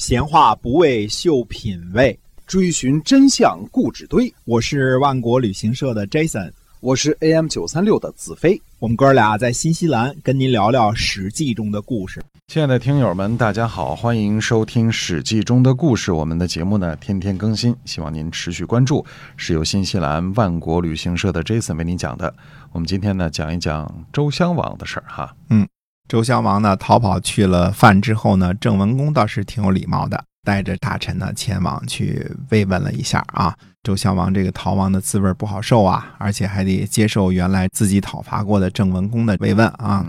闲话不为秀品味，追寻真相故纸堆。我是万国旅行社的 Jason，我是 AM 九三六的子飞。我们哥俩在新西兰跟您聊聊《史记》中的故事。亲爱的听友们，大家好，欢迎收听《史记》中的故事。我们的节目呢，天天更新，希望您持续关注。是由新西兰万国旅行社的 Jason 为您讲的。我们今天呢，讲一讲周襄王的事儿哈。嗯。周襄王呢逃跑去了范之后呢，郑文公倒是挺有礼貌的，带着大臣呢前往去慰问了一下啊。周襄王这个逃亡的滋味不好受啊，而且还得接受原来自己讨伐过的郑文公的慰问啊。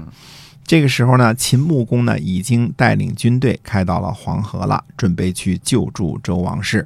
这个时候呢，秦穆公呢已经带领军队开到了黄河了，准备去救助周王室。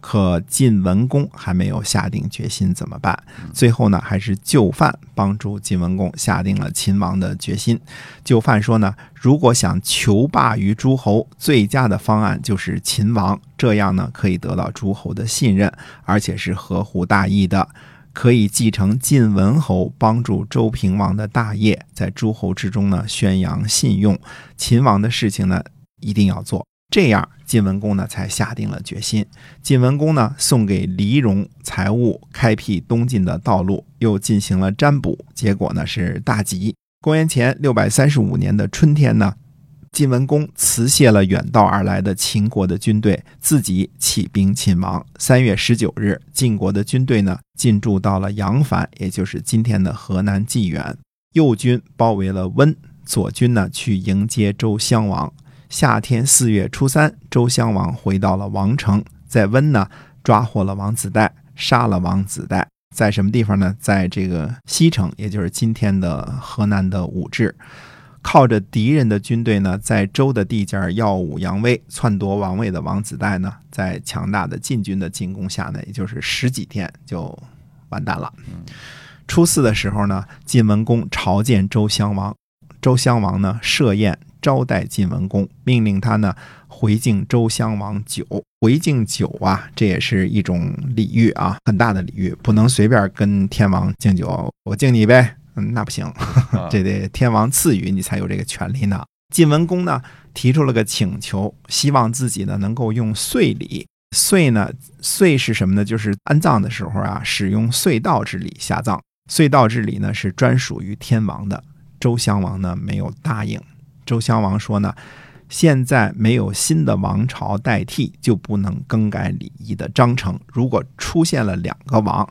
可晋文公还没有下定决心怎么办？最后呢，还是就范帮助晋文公下定了秦王的决心。就范说呢，如果想求霸于诸侯，最佳的方案就是秦王，这样呢可以得到诸侯的信任，而且是合乎大义的，可以继承晋文侯帮助周平王的大业，在诸侯之中呢宣扬信用。秦王的事情呢一定要做。这样，晋文公呢才下定了决心。晋文公呢送给黎戎财物，开辟东晋的道路，又进行了占卜，结果呢是大吉。公元前六百三十五年的春天呢，晋文公辞谢了远道而来的秦国的军队，自己起兵秦王。三月十九日，晋国的军队呢进驻到了阳樊，也就是今天的河南济源。右军包围了温，左军呢去迎接周襄王。夏天四月初三，周襄王回到了王城，在温呢抓获了王子带，杀了王子带，在什么地方呢？在这个西城，也就是今天的河南的武陟，靠着敌人的军队呢，在周的地界耀武扬威，篡夺王位的王子带呢，在强大的晋军的进攻下呢，也就是十几天就完蛋了。初四的时候呢，晋文公朝见周襄王，周襄王呢设宴。招待晋文公，命令他呢回敬周襄王酒。回敬酒啊，这也是一种礼遇啊，很大的礼遇，不能随便跟天王敬酒。我敬你一杯，嗯，那不行，这得天王赐予你才有这个权利呢。晋文公呢提出了个请求，希望自己呢能够用岁礼。岁呢，岁是什么呢？就是安葬的时候啊，使用隧道之礼下葬。隧道之礼呢是专属于天王的。周襄王呢没有答应。周襄王说呢，现在没有新的王朝代替，就不能更改礼仪的章程。如果出现了两个王，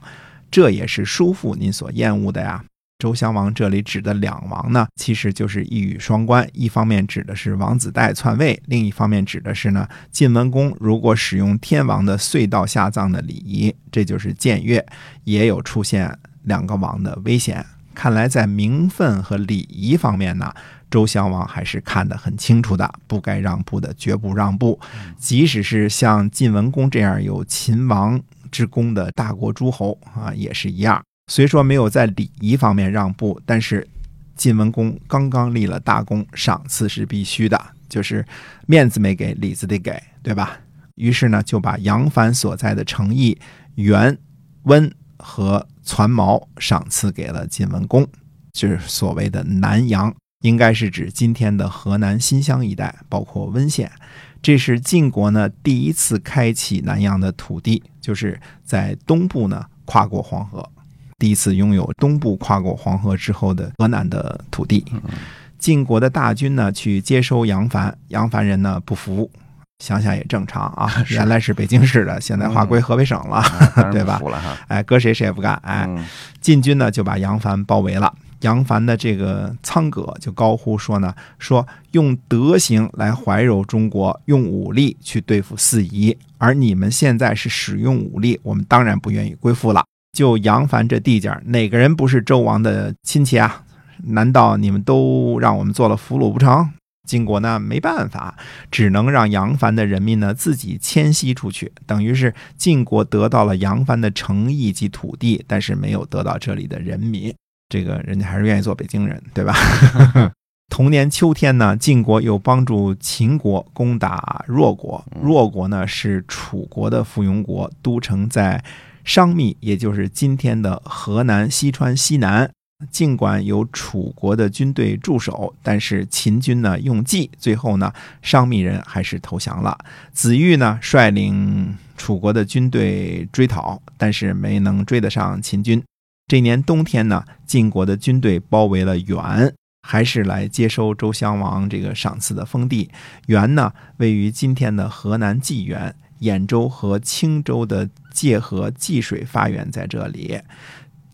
这也是叔父您所厌恶的呀。周襄王这里指的两王呢，其实就是一语双关，一方面指的是王子带篡位，另一方面指的是呢，晋文公如果使用天王的隧道下葬的礼仪，这就是僭越，也有出现两个王的危险。看来在名分和礼仪方面呢。周襄王还是看得很清楚的，不该让步的绝不让步。即使是像晋文公这样有秦王之功的大国诸侯啊，也是一样。虽说没有在礼仪方面让步，但是晋文公刚刚立了大功，赏赐是必须的，就是面子没给，里子得给，对吧？于是呢，就把杨凡所在的城邑元、温和攒毛赏赐给了晋文公，就是所谓的南阳。应该是指今天的河南新乡一带，包括温县。这是晋国呢第一次开启南阳的土地，就是在东部呢跨过黄河，第一次拥有东部跨过黄河之后的河南的土地。晋国的大军呢去接收杨凡，杨凡人呢不服，想想也正常啊，原来是北京市的，现在划归河北省了，对吧？哎，搁谁谁也不干。哎，晋军呢就把杨凡包围了。杨凡的这个仓葛就高呼说呢：“说用德行来怀柔中国，用武力去对付四夷，而你们现在是使用武力，我们当然不愿意归附了。就杨凡这地界，哪个人不是周王的亲戚啊？难道你们都让我们做了俘虏不成？晋国呢，没办法，只能让杨凡的人民呢自己迁徙出去，等于是晋国得到了杨凡的诚意及土地，但是没有得到这里的人民。”这个人家还是愿意做北京人，对吧？同年秋天呢，晋国又帮助秦国攻打弱国。弱国呢是楚国的附庸国，都城在商密，也就是今天的河南西川西南。尽管有楚国的军队驻守，但是秦军呢用计，最后呢商密人还是投降了。子玉呢率领楚国的军队追讨，但是没能追得上秦军。这年冬天呢，晋国的军队包围了原，还是来接收周襄王这个赏赐的封地。原呢位于今天的河南济源，兖州和青州的界河济水发源在这里。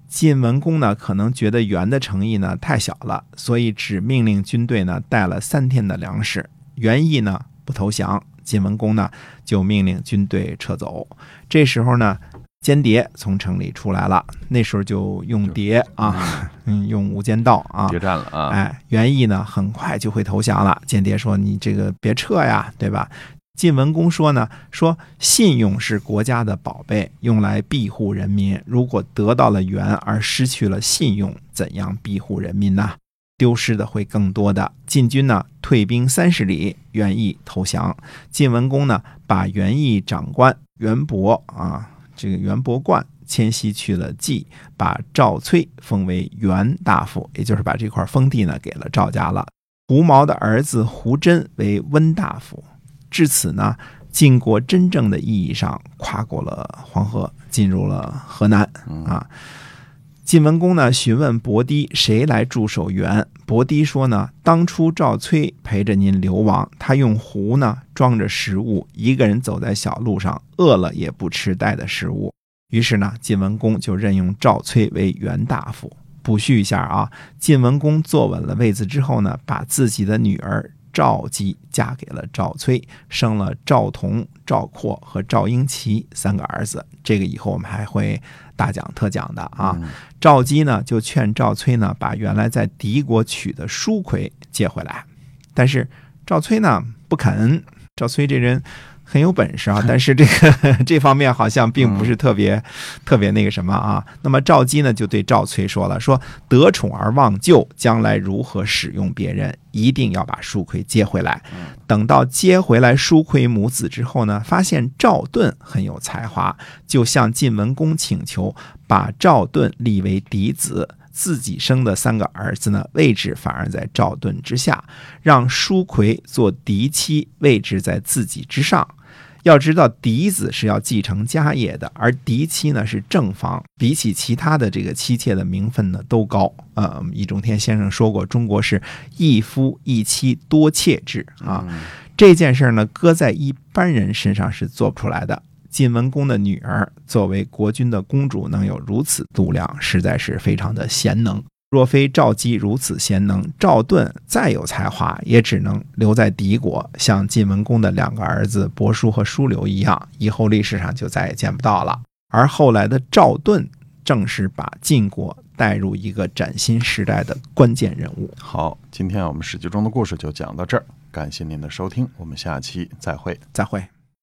晋文公呢，可能觉得元的诚意呢太小了，所以只命令军队呢带了三天的粮食。元义呢不投降，晋文公呢就命令军队撤走。这时候呢，间谍从城里出来了，那时候就用谍啊，嗯，用无间道啊，谍战了啊！哎，袁义呢很快就会投降了。间谍说：“你这个别撤呀，对吧？”晋文公说呢，说信用是国家的宝贝，用来庇护人民。如果得到了援而失去了信用，怎样庇护人民呢？丢失的会更多的。晋军呢，退兵三十里，袁义投降。晋文公呢，把袁义长官袁博啊，这个袁伯冠迁徙去了冀，把赵崔封为袁大夫，也就是把这块封地呢给了赵家了。胡毛的儿子胡真为温大夫。至此呢，晋国真正的意义上跨过了黄河，进入了河南啊。晋文公呢询问伯堤谁来驻守原，伯堤说呢，当初赵崔陪着您流亡，他用壶呢装着食物，一个人走在小路上，饿了也不吃带的食物。于是呢，晋文公就任用赵崔为元大夫。补叙一下啊，晋文公坐稳了位子之后呢，把自己的女儿。赵姬嫁给了赵崔，生了赵同、赵括和赵英齐三个儿子。这个以后我们还会大讲特讲的啊。赵姬呢就劝赵崔呢把原来在敌国娶的舒奎接回来，但是赵崔呢不肯。赵崔这人。很有本事啊，但是这个 这方面好像并不是特别特别那个什么啊。那么赵姬呢就对赵崔说了：“说得宠而忘旧，将来如何使用别人，一定要把舒奎接回来。等到接回来舒奎母子之后呢，发现赵盾很有才华，就向晋文公请求把赵盾立为嫡子，自己生的三个儿子呢位置反而在赵盾之下，让舒奎做嫡妻，位置在自己之上。”要知道嫡子是要继承家业的，而嫡妻呢是正房，比起其他的这个妻妾的名分呢都高。呃，易中天先生说过，中国是一夫一妻多妾制啊。这件事儿呢，搁在一般人身上是做不出来的。晋文公的女儿作为国君的公主，能有如此度量，实在是非常的贤能。若非赵姬如此贤能，赵盾再有才华，也只能留在敌国，像晋文公的两个儿子伯叔和叔刘一样，以后历史上就再也见不到了。而后来的赵盾，正是把晋国带入一个崭新时代的关键人物。好，今天我们史记中的故事就讲到这儿，感谢您的收听，我们下期再会，再会。